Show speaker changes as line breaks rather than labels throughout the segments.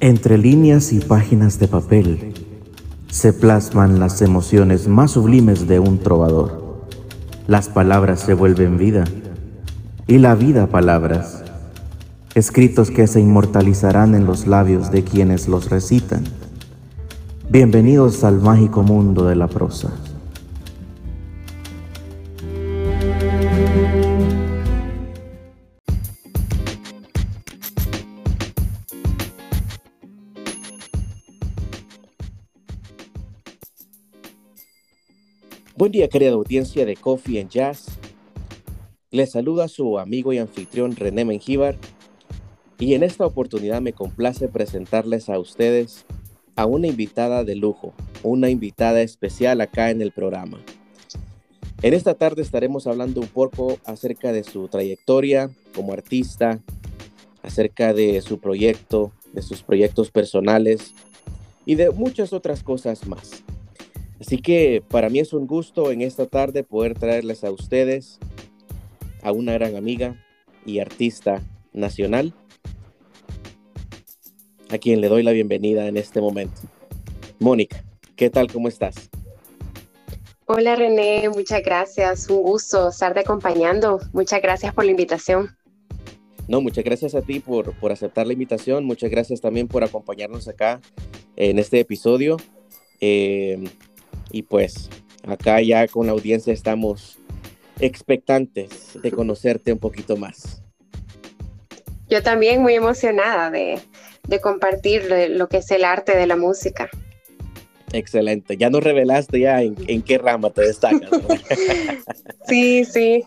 Entre líneas y páginas de papel se plasman las emociones más sublimes de un trovador. Las palabras se vuelven vida y la vida palabras, escritos que se inmortalizarán en los labios de quienes los recitan. Bienvenidos al mágico mundo de la prosa.
Día querida audiencia de Coffee and Jazz. Les saluda su amigo y anfitrión René Mengíbar y en esta oportunidad me complace presentarles a ustedes a una invitada de lujo, una invitada especial acá en el programa. En esta tarde estaremos hablando un poco acerca de su trayectoria como artista, acerca de su proyecto, de sus proyectos personales y de muchas otras cosas más. Así que para mí es un gusto en esta tarde poder traerles a ustedes a una gran amiga y artista nacional, a quien le doy la bienvenida en este momento. Mónica, ¿qué tal? ¿Cómo estás?
Hola René, muchas gracias. Un gusto estarte acompañando. Muchas gracias por la invitación.
No, muchas gracias a ti por, por aceptar la invitación. Muchas gracias también por acompañarnos acá en este episodio. Eh, y pues acá ya con la audiencia estamos expectantes de conocerte un poquito más.
Yo también muy emocionada de, compartir lo que es el arte de la música.
Excelente. Ya nos revelaste ya en, qué rama te destacas.
sí, sí.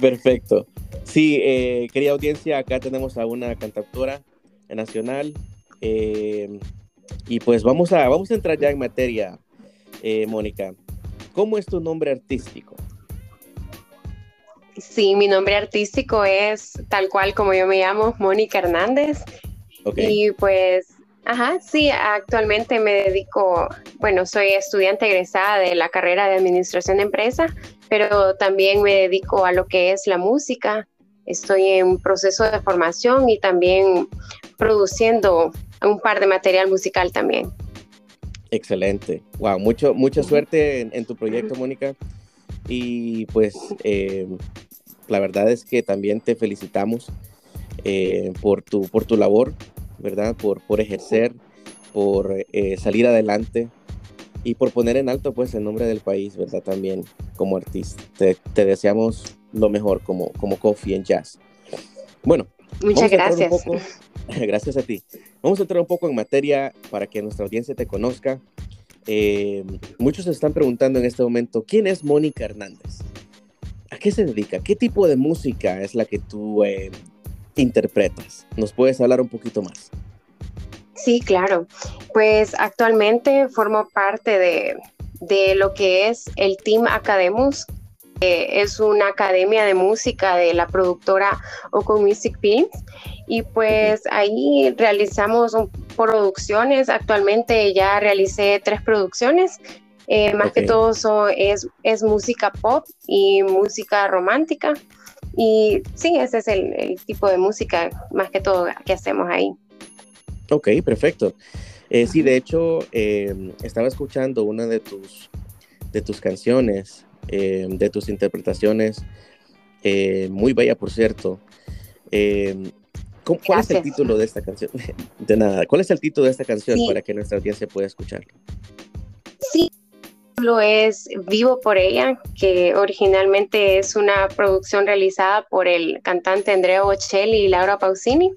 Perfecto. Sí, eh, querida audiencia, acá tenemos a una cantautora nacional. Eh, y pues vamos a, vamos a entrar ya en materia eh, Mónica, ¿cómo es tu nombre artístico?
Sí, mi nombre artístico es tal cual como yo me llamo, Mónica Hernández. Y pues, ajá, sí, actualmente me dedico, bueno, soy estudiante egresada de la carrera de Administración de Empresa, pero también me dedico a lo que es la música. Estoy en proceso de formación y también produciendo un par de material musical también.
Excelente. Wow, mucho, mucha suerte en, tu proyecto, Mónica. Y pues eh, la verdad es que también te felicitamos eh, por, tu, por tu labor, ¿verdad? Por, por ejercer, por eh, salir adelante y por poner en alto pues el nombre del país, ¿verdad? También como artista. Te, deseamos lo mejor como, como Coffee en Jazz. Bueno.
Muchas gracias.
gracias a ti. Vamos a entrar un poco en materia para que nuestra audiencia te conozca. Eh, muchos se están preguntando en este momento, ¿quién es Mónica Hernández? ¿A qué se dedica? ¿Qué tipo de música es la que tú eh, interpretas? ¿Nos puedes hablar un poquito más?
Sí, claro. Pues actualmente formo parte de, de lo que es el Team Academus, es una academia de música de la productora Oco Music Films y pues ahí realizamos producciones. Actualmente ya realicé tres producciones. Eh, más que todo es, es música pop y música romántica. Y sí, ese es el, tipo de música más que todo que hacemos ahí.
Ok, perfecto. Eh, sí, de hecho, eh, estaba escuchando una de tus, de tus canciones eh, de tus interpretaciones. Eh, muy bella, por cierto. Eh, ¿Cuál es el título de esta canción? De nada. ¿Cuál es el título de esta canción para que nuestra audiencia pueda escucharlo?
Sí, lo es Vivo por ella, que originalmente es una producción realizada por el cantante Andrea Bocelli y Laura Pausini.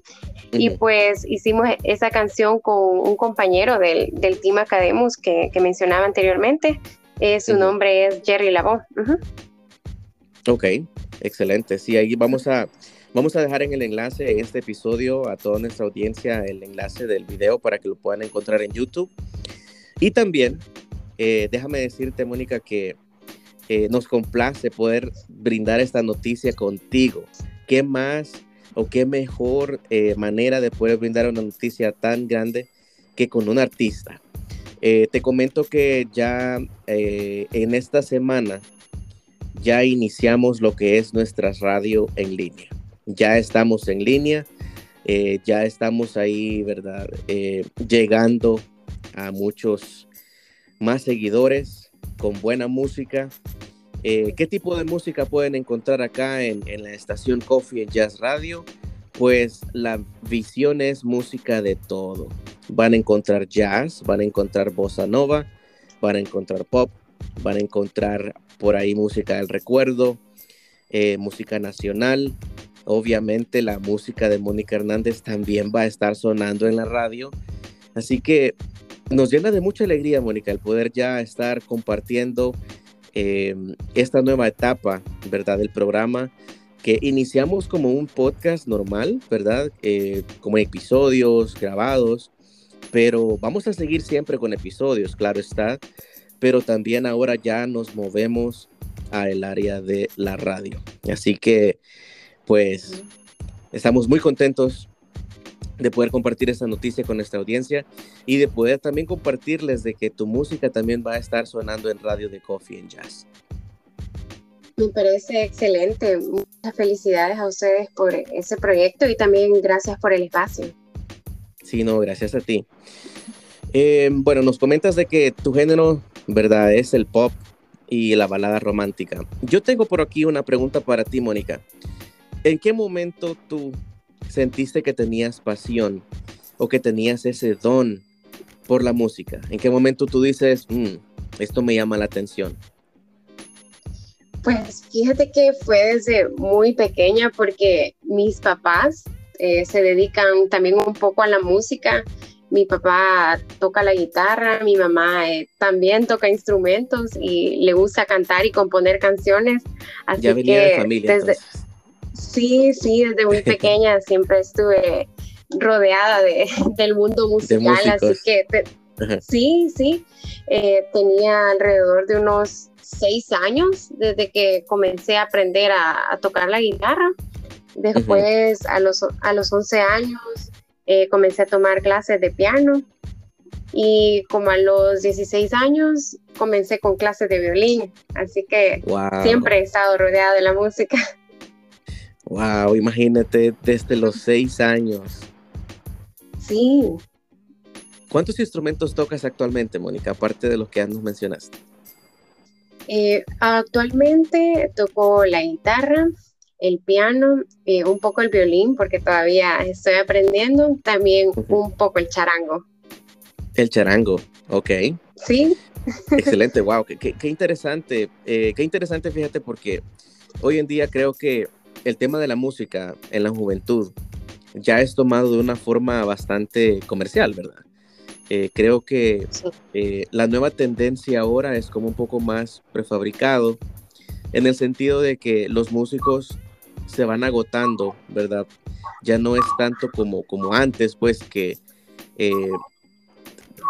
Y pues hicimos esa canción con un compañero del, del Team Academus que, que mencionaba anteriormente, eh, su nombre es Jerry Labo.
Ok, excelente. Sí, ahí vamos a, vamos a dejar en el enlace en este episodio a toda nuestra audiencia el enlace del video para que lo puedan encontrar en YouTube. Y también, eh, déjame decirte, Mónica, que eh, nos complace poder brindar esta noticia contigo. ¿Qué más o qué mejor manera de poder brindar una noticia tan grande que con un artista? Eh, te comento que ya eh, en esta semana ya iniciamos lo que es nuestra radio en línea. Ya estamos en línea. Eh, ya estamos ahí, ¿verdad? Llegando a muchos más seguidores con buena música. ¿Qué tipo de música pueden encontrar acá en, en la estación Coffee en Jazz Radio? Pues la visión es música de todo. Van a encontrar jazz, van a encontrar bossa nova, van a encontrar pop, van a encontrar por ahí música del recuerdo, eh, música nacional. Obviamente la música de Mónica Hernández también va a estar sonando en la radio. Así que nos llena de mucha alegría, Mónica, el poder ya estar compartiendo em, esta nueva etapa, ¿verdad? Del programa que iniciamos como un podcast normal, ¿verdad? Eh, como episodios grabados, pero vamos a seguir siempre con episodios, claro está, pero también ahora ya nos movemos a el área de la radio. Así que, pues, estamos muy contentos de poder compartir esta noticia con nuestra audiencia y de poder también compartirles de que tu música también va a estar sonando en radio de Coffee and Jazz.
Me parece excelente. Muchas felicidades a ustedes por ese proyecto y también gracias por el espacio.
Sí, no, gracias a ti. Eh, bueno, nos comentas de que tu género, ¿verdad? Es el pop y la balada romántica. Yo tengo por aquí una pregunta para ti, Mónica. ¿En qué momento tú sentiste que tenías pasión o que tenías ese don por la música? ¿En qué momento tú dices, mm, esto me llama la atención?
Pues fíjate que fue desde muy pequeña porque mis papás eh, se dedican también un poco a la música. Mi papá toca la guitarra, mi mamá eh, también toca instrumentos y le gusta cantar y componer canciones. Así
ya venía
que
de familia.
desde, sí, sí, desde muy pequeña siempre estuve rodeada de, del mundo musical, así que te, sí, sí, eh, tenía alrededor de unos seis años desde que comencé a aprender a, a tocar la guitarra. Después, a, los, a los 11 años, eh, comencé a tomar clases de piano y como a los 16 años comencé con clases de violín. Así que
wow.
siempre he estado rodeada de la música.
Wow, imagínate desde los 6 años.
Sí.
¿Cuántos instrumentos tocas actualmente, Mónica, aparte de los que nos mencionaste?
Eh, actualmente toco la guitarra, el piano, eh, un poco el violín, porque todavía estoy aprendiendo, también uh -huh. un poco el charango.
El charango, ok.
Sí.
Excelente, wow, qué, qué, qué interesante, eh, qué interesante, fíjate, porque hoy en día creo que el tema de la música en la juventud ya es tomado de una forma bastante comercial, ¿verdad? Eh, creo que
sí.
eh, la nueva tendencia ahora es como un poco más prefabricado, en el sentido de que los músicos se van agotando, ¿verdad? Ya no es tanto como, como antes, pues que eh,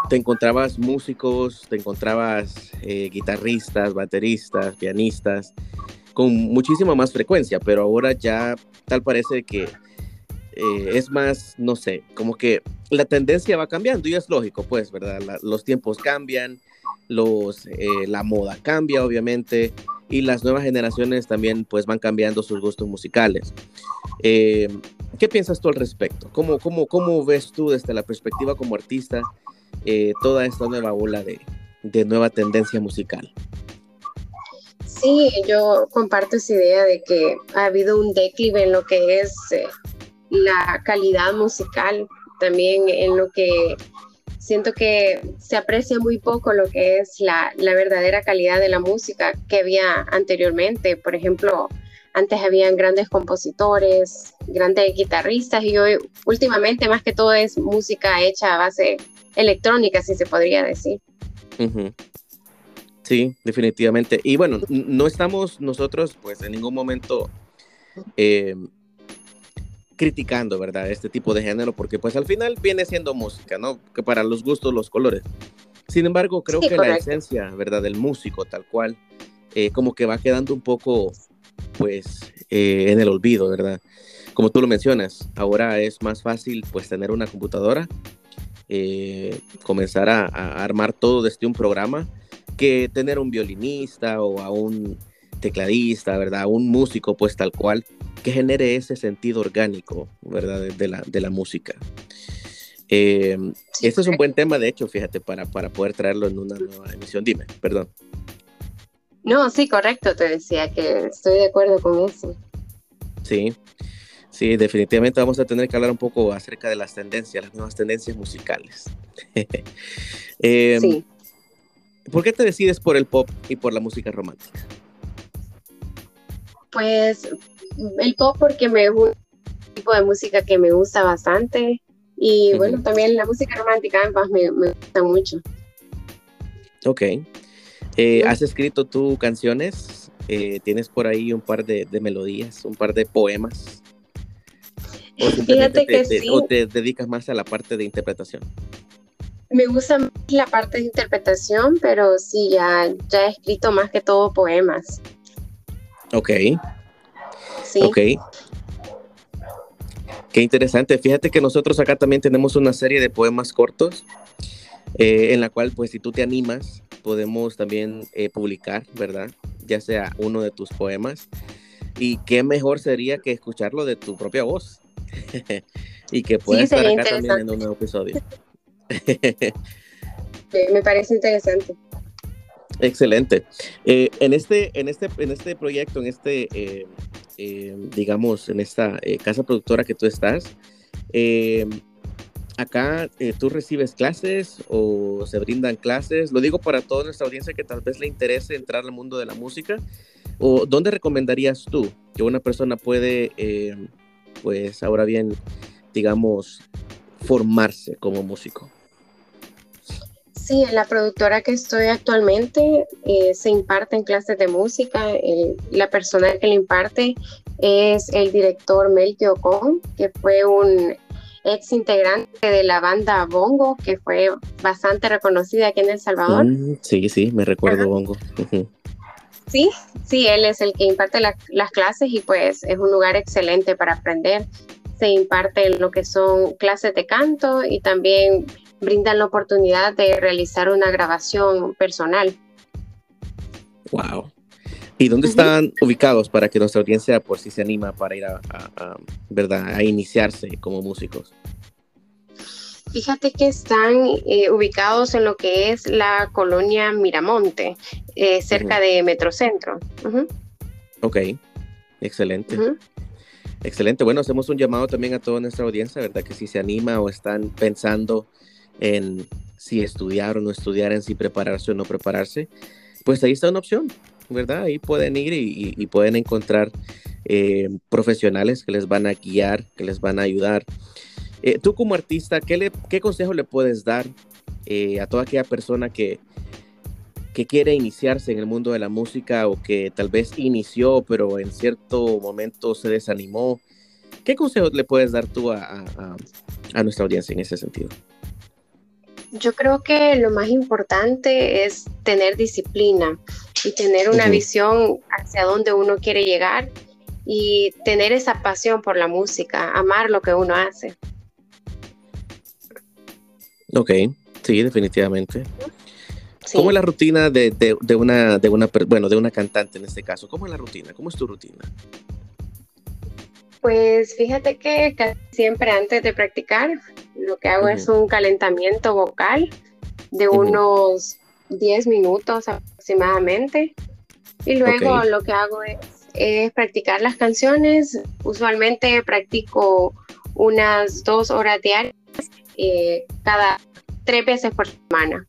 te encontrabas músicos, te encontrabas eh, guitarristas, bateristas, pianistas, con muchísima más frecuencia, pero ahora ya tal parece que eh, es más, no sé, como que la tendencia va cambiando y es lógico, pues, ¿verdad? Los tiempos cambian, los, la moda cambia, obviamente, y las nuevas generaciones también, pues, van cambiando sus gustos musicales. Eh, ¿Qué piensas tú al respecto? ¿Cómo, cómo, cómo ves tú desde la perspectiva como artista eh, toda esta nueva ola de, de nueva tendencia musical?
Sí, yo comparto esa idea de que ha habido un declive en lo que es eh, la calidad musical, también en lo que siento que se aprecia muy poco lo que es la, la, verdadera calidad de la música que había anteriormente. Por ejemplo, antes habían grandes compositores, grandes guitarristas y hoy últimamente más que todo es música hecha a base electrónica, si se podría decir.
Sí, definitivamente. Y bueno, no estamos nosotros pues en ningún momento eh, criticando, ¿verdad? Este tipo de género, porque pues al final viene siendo música, ¿no? Que para los gustos, los colores. Sin embargo, creo sí, que correcto. la esencia, ¿verdad? Del músico tal cual, eh, como que va quedando un poco, pues, eh, en el olvido, ¿verdad? Como tú lo mencionas, ahora es más fácil, pues, tener una computadora, eh, comenzar a, a, armar todo desde un programa, que tener un violinista o a un tecladista, ¿verdad? Un músico, pues tal cual, que genere ese sentido orgánico, ¿verdad? De, la, de la música. Eh, este es un buen tema, de hecho, fíjate, para, para poder traerlo en una nueva emisión. Dime, perdón.
No, sí, correcto, te decía que estoy de acuerdo con eso.
Sí, sí, definitivamente vamos a tener que hablar un poco acerca de las tendencias, las nuevas tendencias musicales. Em, sí. ¿Por qué te decides por el pop y por la música romántica?
Pues el pop porque me es un tipo de música que me gusta bastante y bueno, también la música romántica me, me gusta mucho.
Ok. Eh, ¿Has escrito tú canciones? Eh, ¿Tienes por ahí un par de, melodías, un par de poemas? ¿O Fíjate que sí. ¿O te dedicas más a la parte de interpretación?
Me gusta la parte de interpretación, pero sí, ya, ya he escrito más que todo poemas.
Ok. Sí. Ok. Qué interesante. Fíjate que nosotros acá también tenemos una serie de poemas cortos eh, en la cual, pues, si tú te animas, podemos también eh, publicar, ¿verdad? Ya sea uno de tus poemas. Y qué mejor sería que escucharlo de tu propia voz. y que pueda estar acá también en un nuevo episodio.
me parece interesante.
Excelente. Eh, en, este, en, este, en este proyecto, en este, eh, eh, digamos, en esta casa productora que tú estás, acá tú recibes clases o se brindan clases. Lo digo para toda nuestra audiencia que tal vez le interese entrar al mundo de la música. ¿O dónde recomendarías tú que una persona puede, pues ahora bien, digamos, formarse como músico?
Sí, en la productora que estoy actualmente eh, se imparten clases de música. la persona que le imparte es el director Melky Ocon, que fue un ex integrante de la banda Bongo, que fue bastante reconocida aquí en El Salvador. Mm,
sí, sí, me recuerdo Bongo.
Sí, sí, él es el que imparte las clases y pues es un lugar excelente para aprender. Se imparte lo que son clases de canto y también brindan la oportunidad de realizar una grabación personal.
Wow. ¿Y dónde están ubicados para que nuestra audiencia por si se anima para ir a, ¿verdad? a iniciarse como músicos?
Fíjate que están eh, ubicados en lo que es la colonia Miramonte, eh, cerca de Metrocentro.
Ok, excelente. Excelente. Bueno, hacemos un llamado también a toda nuestra audiencia, ¿verdad? Que si se anima o están pensando en si estudiar o no estudiar, en si prepararse o no prepararse, pues ahí está una opción, ¿verdad? Ahí pueden ir y, pueden encontrar eh, profesionales que les van a guiar, que les van a ayudar. Eh, tú como artista, ¿qué, le, ¿qué consejo le puedes dar eh, a toda aquella persona que, que quiere iniciarse en el mundo de la música o que tal vez inició, pero en cierto momento se desanimó? ¿Qué consejo le puedes dar tú a, a nuestra audiencia en ese sentido?
Yo creo que lo más importante es tener disciplina y tener una visión hacia dónde uno quiere llegar y tener esa pasión por la música, amar lo que uno hace.
Ok, sí, definitivamente. ¿Cómo es la rutina de, una, de una, bueno, de una cantante en este caso? ¿Cómo es la rutina? ¿Cómo es tu rutina?
Pues fíjate que casi siempre antes de practicar lo que hago es un calentamiento vocal de unos 10 minutos aproximadamente. Y luego lo que hago es, practicar las canciones. Usualmente practico unas dos horas diarias eh, cada tres veces por semana.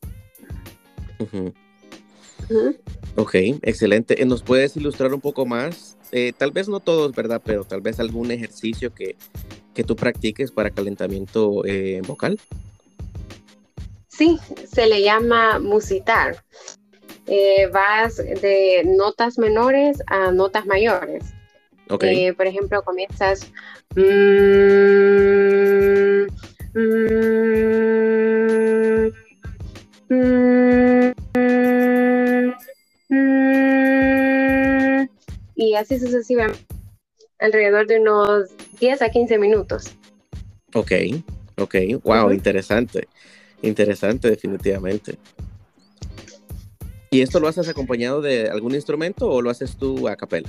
Ok, excelente. ¿Nos puedes ilustrar un poco más eh, tal vez no todos, ¿verdad? Pero tal vez algún ejercicio que, que tú practiques para calentamiento eh, vocal.
Sí, se le llama musitar. Eh, vas de notas menores a notas mayores. Okay. por ejemplo, comienzas... Mm, mm, y así sucesivamente, alrededor de unos 10 a 15 minutos.
Ok, ok, wow, interesante, interesante definitivamente. ¿Y esto lo haces acompañado de algún instrumento o lo haces tú a capela?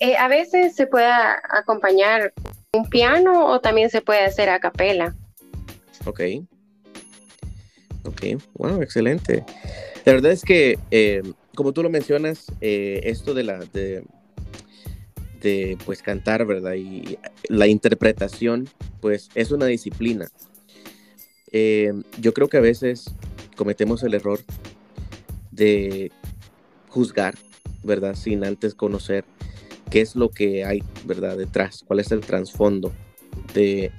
Eh, a veces se puede acompañar un piano o también se puede hacer a capela.
Ok. Ok, bueno, excelente. La verdad es que, eh, como tú lo mencionas, eh, esto de la de, de, pues cantar, ¿verdad? Y la interpretación, pues es una disciplina. yo creo que a veces cometemos el error de juzgar, ¿verdad? Sin antes conocer qué es lo que hay, ¿verdad? Detrás, cuál es el trasfondo de,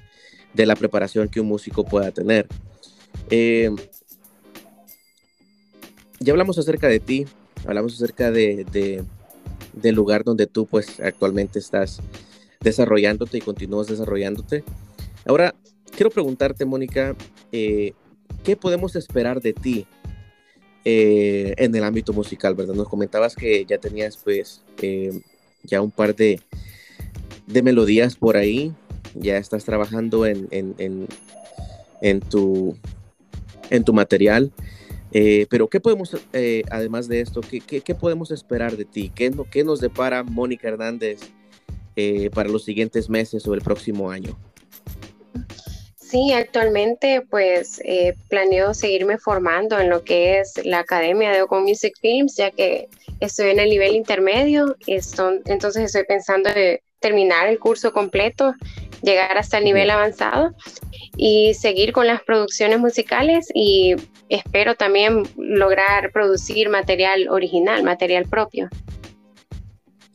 la preparación que un músico pueda tener. Eh, ya hablamos acerca de ti, hablamos acerca de, del lugar donde tú pues actualmente estás desarrollándote y continúas desarrollándote. Ahora, quiero preguntarte, Mónica, eh, ¿qué podemos esperar de ti eh, en el ámbito musical, ¿verdad? Nos comentabas que ya tenías pues eh, ya un par de, de, melodías por ahí, ya estás trabajando en, en, en, tu, en tu material. Eh, pero, ¿qué podemos, además de esto, qué, qué, podemos esperar de ti? ¿Qué, qué nos depara Mónica Hernández para los siguientes meses o el próximo año?
Sí, actualmente pues eh, planeo seguirme formando en lo que es la Academia de Oco Music Films, ya que estoy en el nivel intermedio, entonces estoy pensando en terminar el curso completo, llegar hasta el nivel avanzado y seguir con las producciones musicales y espero también lograr producir material original, material propio.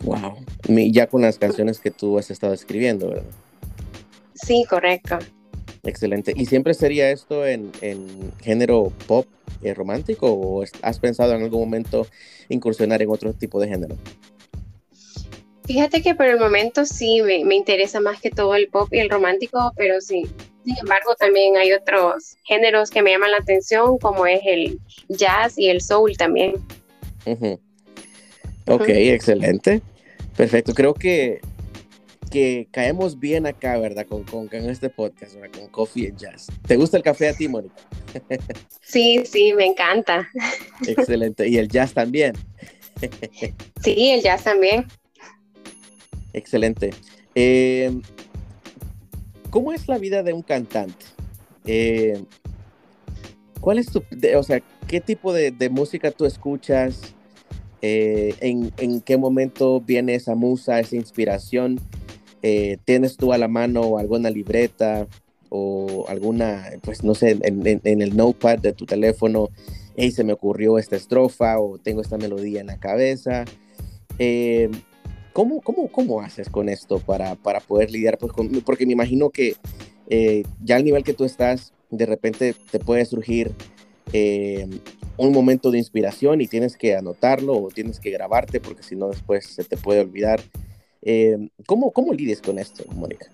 Wow, ya con las canciones que tú has estado escribiendo, ¿verdad?
Sí, correcto.
Excelente. ¿Y siempre sería esto en, género pop eh, romántico o has pensado en algún momento incursionar en otro tipo de género?
Fíjate que por el momento sí me, interesa más que todo el pop y el romántico, pero sí. Sin embargo, también hay otros géneros que me llaman la atención, como es el jazz y el soul también.
Ok, excelente. Perfecto. Creo que que caemos bien acá, ¿verdad? Con, con, este podcast, ¿verdad? Con Coffee and Jazz. ¿Te gusta el café a ti, Mónica?
Sí, sí, me encanta.
Excelente. ¿Y el jazz también?
Sí, el jazz también.
Excelente. Em, ¿Cómo es la vida de un cantante? Em, ¿Cuál es tu, o sea, qué tipo de, música tú escuchas? Eh, en, en, qué momento viene esa musa, esa inspiración? Eh, ¿tienes tú a la mano alguna libreta o alguna, pues no sé, en, el notepad de tu teléfono, hey, se me ocurrió esta estrofa o tengo esta melodía en la cabeza? Eh, ¿cómo, cómo, cómo, haces con esto para, para poder lidiar? Pues, porque me imagino que eh, ya al nivel que tú estás, de repente te puede surgir un momento de inspiración y tienes que anotarlo o tienes que grabarte porque si no después se te puede olvidar. Eh, ¿cómo, ¿Cómo lides con esto, Mónica?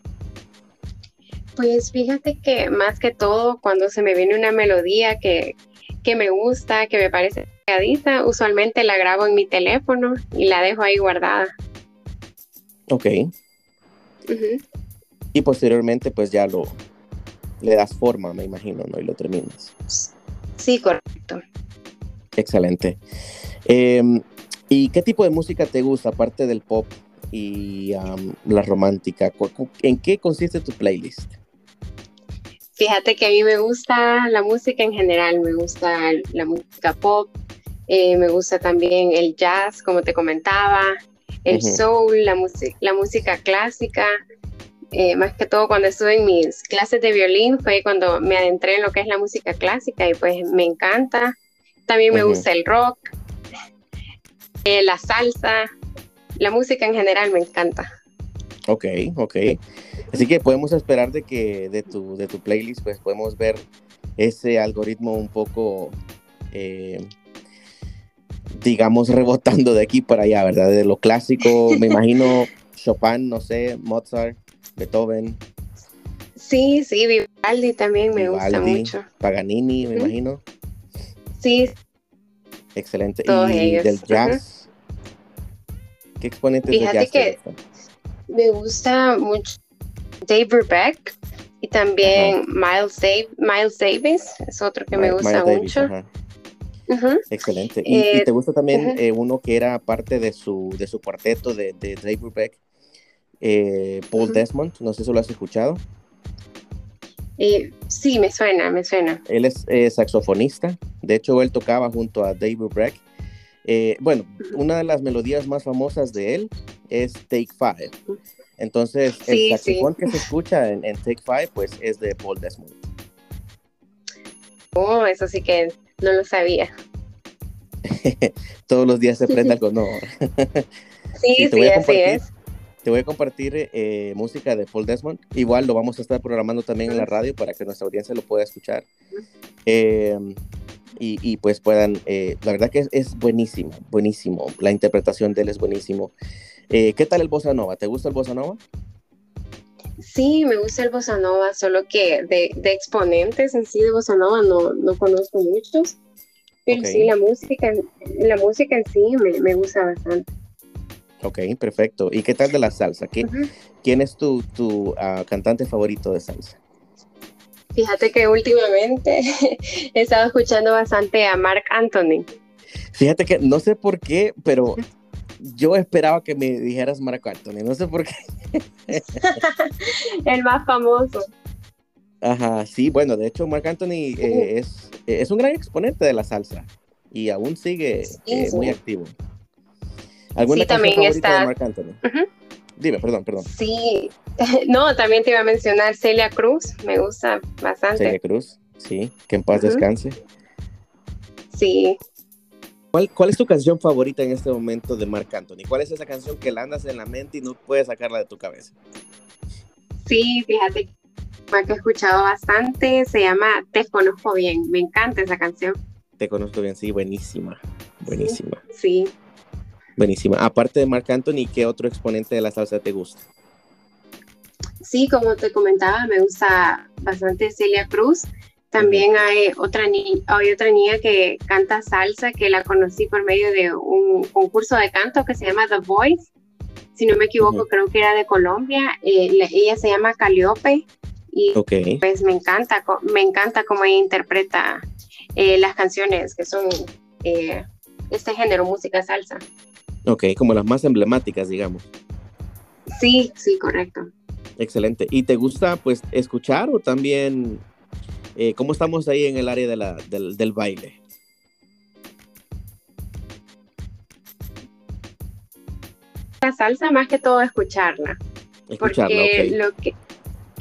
Pues fíjate que más que todo, cuando se me viene una melodía que, me gusta, que me parece pegadiza, usualmente la grabo en mi teléfono y la dejo ahí guardada.
Ok. Y posteriormente, pues ya lo le das forma, me imagino, ¿no? Y lo terminas.
Sí, correcto.
Excelente. Em, ¿Y qué tipo de música te gusta, aparte del pop? y la romántica. ¿En qué consiste tu playlist?
Fíjate que a mí me gusta la música en general, me gusta la música pop, eh, me gusta también el jazz, como te comentaba, el soul, la, la música clásica. Eh, más que todo cuando estuve en mis clases de violín fue cuando me adentré en lo que es la música clásica y pues me encanta. También me gusta el rock, eh, la salsa, la música en general me encanta.
Ok, ok. Así que podemos esperar de que de tu, de tu playlist, pues podemos ver ese algoritmo un poco, eh, digamos, rebotando de aquí para allá, ¿verdad? De lo clásico, me imagino Chopin, no sé, Mozart, Beethoven.
Sí, sí, Vivaldi también me gusta mucho.
Paganini, me imagino.
Sí.
Excelente. y del jazz. ¿Qué exponentes
Fíjate que me gusta mucho Dave Brubeck y también Miles, Miles Davis, es otro que me gusta mucho.
Excelente. ¿Y, eh, te gusta también eh, uno que era parte de su, de su cuarteto de, de Dave Brubeck, eh, Paul Desmond? No sé si lo has escuchado.
sí, me suena, me suena.
Él es saxofonista. De hecho, él tocaba junto a Dave Brubeck. bueno, una de las melodías más famosas de él es Take Five. Entonces, el saxofón que se escucha en, en Take Five, pues es de Paul Desmond.
Oh, eso sí que no lo sabía.
Todos los días se prende algo nuevo.
sí, sí, así es.
Te voy a compartir eh, música de Paul Desmond. Igual lo vamos a estar programando también en la radio para que nuestra audiencia lo pueda escuchar. Em, y, pues puedan, eh, la verdad que es, buenísimo, buenísimo. La interpretación de él es buenísimo. Eh, ¿Qué tal el bossa nova? ¿Te gusta el bossa nova?
Sí, me gusta el bossa nova, solo que de, exponentes en sí de bossa nova no, no conozco muchos, pero sí la música, la música en sí me, gusta bastante.
Ok, perfecto. ¿Y qué tal de la salsa? ¿Quién es tu, tu ah, cantante favorito de salsa?
Fíjate que últimamente he estado escuchando bastante a Mark Anthony.
Fíjate que no sé por qué, pero yo esperaba que me dijeras Marco Anthony, no sé por qué.
el más famoso.
Ajá, sí, bueno, de hecho Marc Anthony eh, es, es, un gran exponente de la salsa y aún sigue eh, muy activo.
¿Alguna sí, también está... de Marc
Anthony? Dime, perdón, perdón.
Sí, no, también te iba a mencionar Celia Cruz, me gusta bastante.
Celia Cruz, sí, que en paz descanse.
Sí,
¿Cuál, es tu canción favorita en este momento de Marc Anthony? ¿Cuál es esa canción que la andas en la mente y no puedes sacarla de tu cabeza?
Sí, fíjate, que he escuchado bastante, se llama Te conozco bien, me encanta esa canción.
Te conozco bien, sí, buenísima, buenísima.
Sí.
Buenísima. Aparte de Marc Anthony, ¿qué otro exponente de la salsa te gusta?
Sí, como te comentaba, me gusta bastante Celia Cruz. También hay otra, hay otra niña que canta salsa que la conocí por medio de un concurso de canto que se llama The Voice. Si no me equivoco, creo que era de Colombia. Eh, ella se llama Caliope y pues me encanta, me encanta cómo ella interpreta eh, las canciones que son eh, este género, música salsa.
Ok, como las más emblemáticas, digamos.
Sí, sí, correcto.
Excelente. ¿Y te gusta pues escuchar o también eh, ¿Cómo estamos ahí en el área de la, del, baile?
La salsa más que todo escucharla.
Escucharla,
porque lo que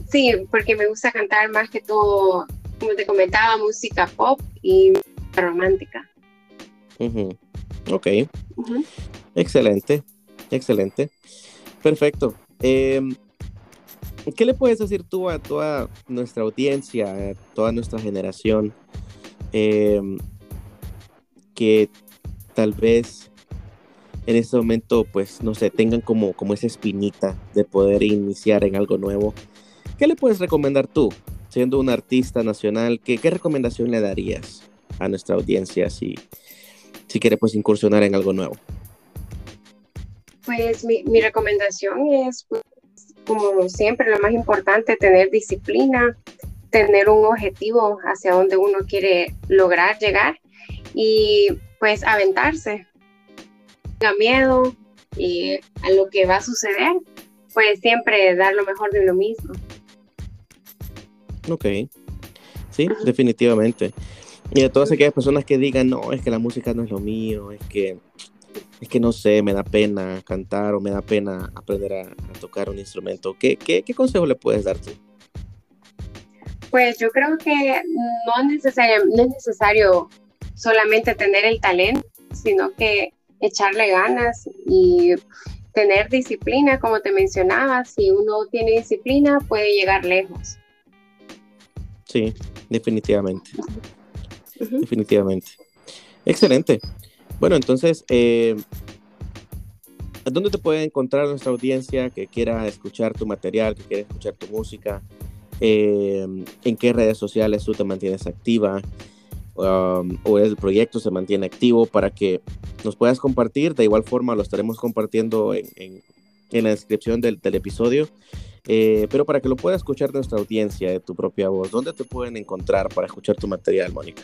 sí, porque me gusta cantar más que todo, como te comentaba, música pop y romántica.
Ok. Excelente, excelente. Perfecto. Eh, ¿Qué le puedes decir tú a toda nuestra audiencia, a toda nuestra generación, em, que tal vez en este momento, pues, no sé, tengan como, como esa espinita de poder iniciar en algo nuevo? ¿Qué le puedes recomendar tú, siendo un artista nacional? ¿Qué, qué recomendación le darías a nuestra audiencia si, si quiere pues incursionar en algo nuevo?
Pues mi, mi recomendación es pues, como siempre, lo más importante, tener disciplina, tener un objetivo hacia donde uno quiere lograr llegar y pues aventarse. Tenga miedo y a lo que va a suceder, pues siempre dar lo mejor de uno mismo.
Ok, sí, definitivamente. Y a todas aquellas personas que digan, no, es que la música no es lo mío, es que es que no sé, me da pena cantar o me da pena aprender a, tocar un instrumento. ¿Qué, ¿Qué, qué, consejo le puedes dar tú?
Pues yo creo que no es, necesario, no es necesario solamente tener el talento, sino que echarle ganas y tener disciplina, como te mencionaba. Si uno tiene disciplina, puede llegar lejos.
Sí, definitivamente. Definitivamente. Excelente. Bueno, entonces, eh, ¿dónde te puede encontrar nuestra audiencia que quiera escuchar tu material, que quiera escuchar tu música? Eh, ¿En qué redes sociales tú te mantienes activa? Um, o el proyecto se mantiene activo para que nos puedas compartir. De igual forma, lo estaremos compartiendo en, la descripción del, episodio. Eh, pero para que lo pueda escuchar nuestra audiencia de tu propia voz, ¿dónde te pueden encontrar para escuchar tu material, Mónica?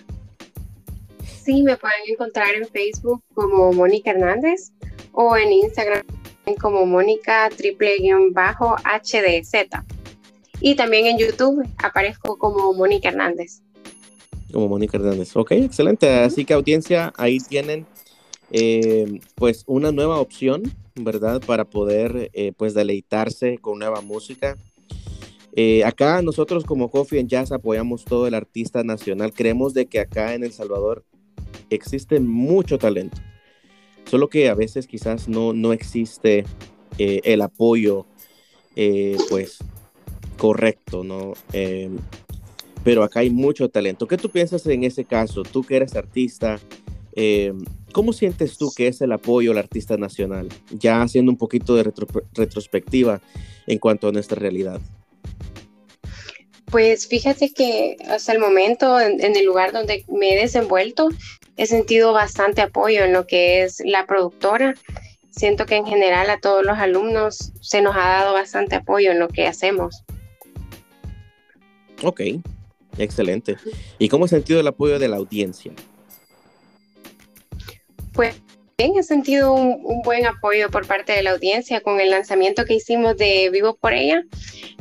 Sí, me pueden encontrar en Facebook como Mónica Hernández o en Instagram como Mónica triple guion bajo HDZ. Y también en YouTube aparezco como Mónica Hernández.
Como Mónica Hernández. Ok, excelente. Así que audiencia, ahí tienen eh, pues una nueva opción, ¿verdad? Para poder eh, pues deleitarse con nueva música. Eh, acá nosotros como Coffee and Jazz apoyamos todo el artista nacional. Creemos de que acá en El Salvador existe mucho talento. Solo que a veces quizás no, no existe el apoyo pues correcto, ¿no? pero acá hay mucho talento. ¿Qué tú piensas en ese caso? Tú que eres artista, ¿Cómo sientes tú que es el apoyo al artista nacional? Ya haciendo un poquito de retrospectiva en cuanto a nuestra realidad.
Pues fíjate que hasta el momento, en, el lugar donde me he desenvuelto, he sentido bastante apoyo en lo que es la productora. Siento que en general a todos los alumnos se nos ha dado bastante apoyo en lo que hacemos.
Ok, excelente. ¿Y cómo has sentido el apoyo de la audiencia?
pues bien, he sentido un, buen apoyo por parte de la audiencia con el lanzamiento que hicimos de Vivo por ella.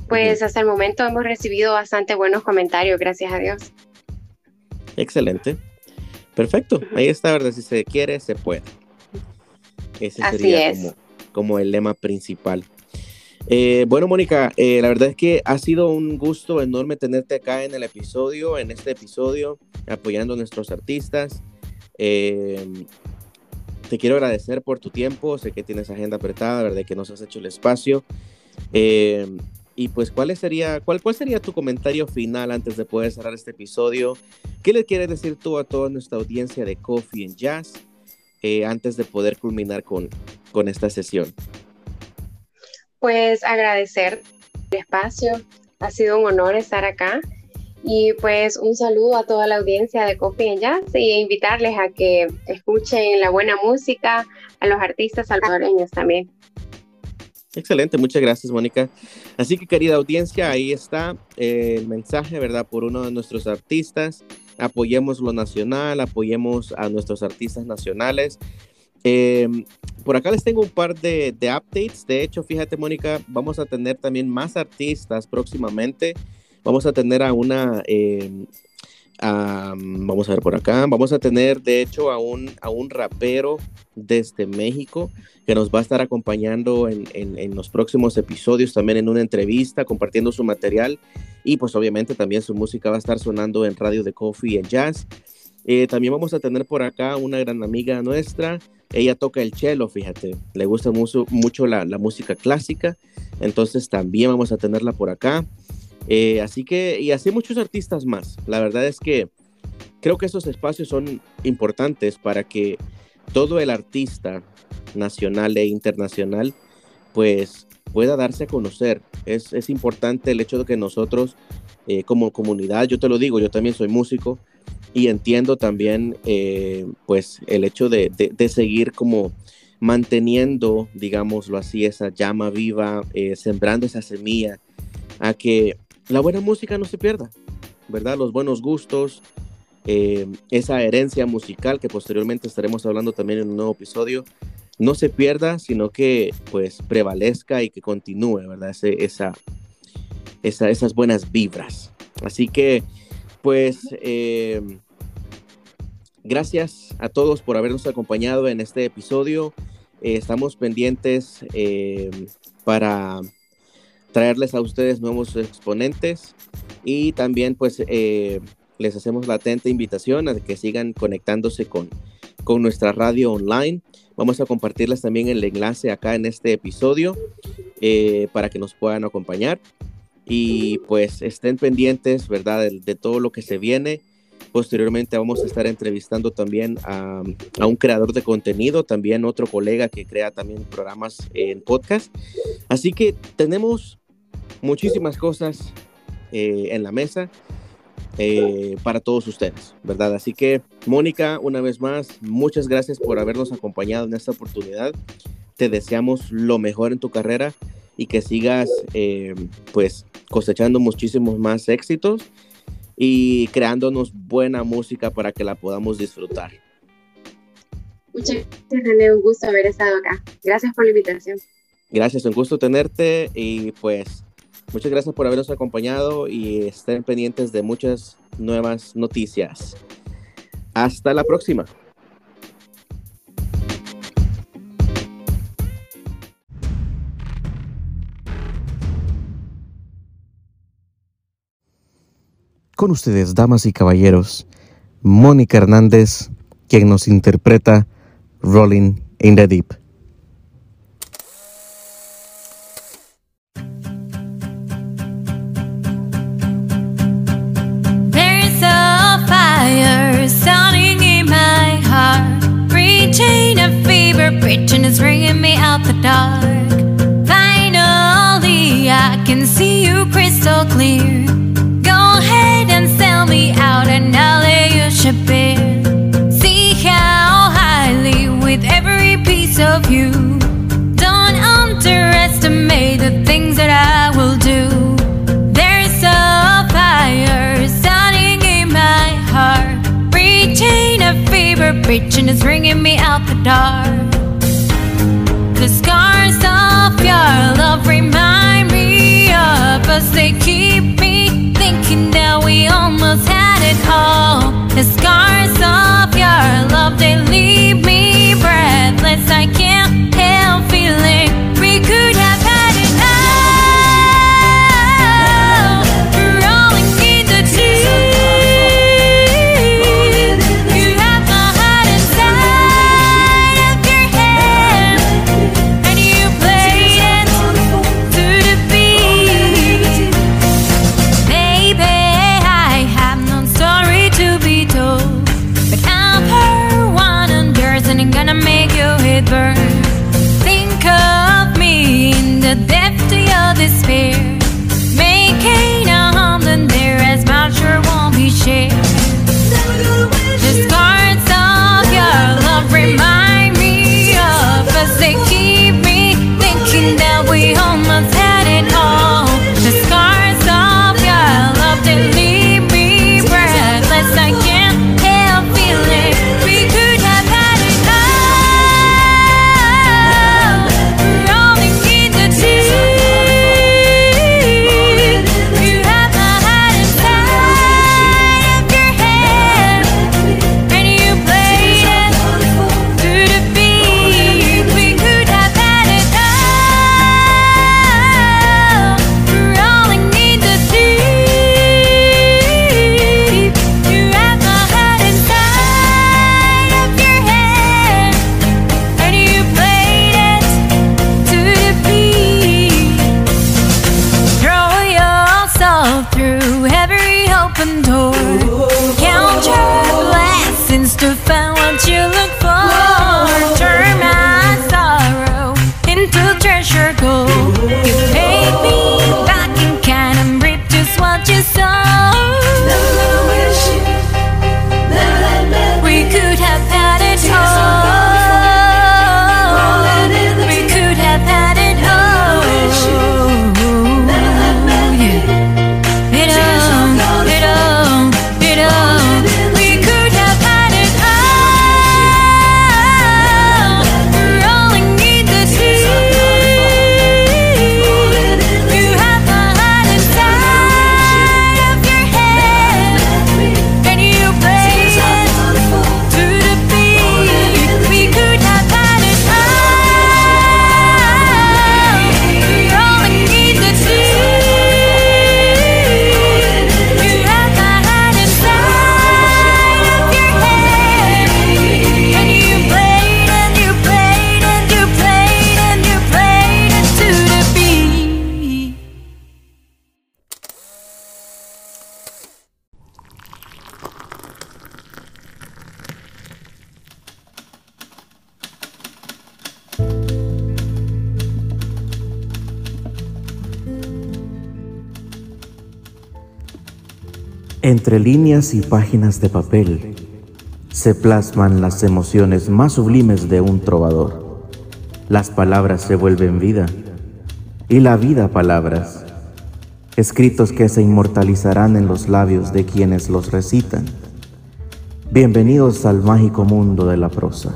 Pues hasta el momento hemos recibido bastante buenos comentarios, gracias a Dios.
Excelente. Perfecto. Ahí está, ¿verdad? Si se quiere, se puede. Ese sería Como, el lema principal. Eh, bueno, Mónica, eh, la verdad es que ha sido un gusto enorme tenerte acá en el episodio, en este episodio, apoyando a nuestros artistas. Eh, te quiero agradecer por tu tiempo, sé que tienes agenda apretada, ¿verdad? Que nos has hecho el espacio. Eh, y pues, ¿cuál sería, cuál, ¿cuál sería tu comentario final antes de poder cerrar este episodio? ¿Qué le quieres decir tú a toda nuestra audiencia de Coffee and Jazz eh, antes de poder culminar con, con esta sesión?
Pues agradecer el espacio. Ha sido un honor estar acá y pues un saludo a toda la audiencia de Coffee and Jazz y invitarles a que escuchen la buena música, a los artistas salvadoreños también.
Excelente, muchas gracias Mónica. Así que querida audiencia, ahí está el mensaje, ¿verdad? Por uno de nuestros artistas. Apoyemos lo nacional, apoyemos a nuestros artistas nacionales. Em, por acá les tengo un par de, de updates. De hecho, fíjate Mónica, vamos a tener también más artistas próximamente. Vamos a tener a una, vamos a ver por acá, vamos a tener de hecho a un, a un rapero desde México que nos va a estar acompañando en, en, los próximos episodios, también en una entrevista, compartiendo su material. Y pues obviamente también su música va a estar sonando en Radio de Coffee and Jazz. Eh, también vamos a tener por acá una gran amiga nuestra, ella toca el cello, fíjate, le gusta mucho, mucho la, la música clásica, entonces también vamos a tenerla por acá. Eh, así que, y así muchos artistas más. La verdad es que creo que esos espacios son importantes para que todo el artista nacional e internacional pues pueda darse a conocer. Es, es importante el hecho de que nosotros eh, como comunidad, yo te lo digo, yo también soy músico y entiendo también eh, pues el hecho de, de, seguir como manteniendo, digámoslo así, esa llama viva, sembrando esa semilla a que la buena música no se pierda, ¿verdad? Los buenos gustos, eh, esa herencia musical que posteriormente estaremos hablando también en un nuevo episodio, no se pierda, sino que pues prevalezca y que continúe, ¿verdad? esa, esas buenas vibras. Así que pues eh, gracias a todos por habernos acompañado en este episodio. Eh, estamos pendientes para traerles a ustedes nuevos exponentes y también pues eh, les hacemos la atenta invitación a que sigan conectándose con, con nuestra radio online. Vamos a compartirles también el enlace acá en este episodio eh, para que nos puedan acompañar y pues estén pendientes, ¿verdad? De, todo lo que se viene. Posteriormente vamos a estar entrevistando también a, un creador de contenido, también otro colega que crea también programas en podcast. Así que tenemos muchísimas cosas eh, en la mesa eh, para todos ustedes, ¿verdad? Así que, Mónica, una vez más, muchas gracias por habernos acompañado en esta oportunidad. Te deseamos lo mejor en tu carrera y que sigas, eh, pues, cosechando muchísimos más éxitos y creándonos buena música para que la podamos disfrutar.
Muchas gracias, René. Un gusto haber estado acá. Gracias por la invitación.
Gracias, un gusto tenerte y pues muchas gracias por habernos acompañado y estén pendientes de muchas nuevas noticias. Hasta la próxima.
Con ustedes, damas y caballeros, Mónica Hernández, quien nos interpreta Rolling in the Deep.
Tension is bringing me out the dark. The scars of your love remind me of us. They keep me thinking that we almost had it all. The scars of your love, they leave me breathless. I can't
Entre líneas y páginas de papel se plasman las emociones más sublimes de un trovador. Las palabras se vuelven vida y la vida palabras,
escritos que se inmortalizarán en los labios de quienes los recitan. Bienvenidos al mágico mundo de la prosa.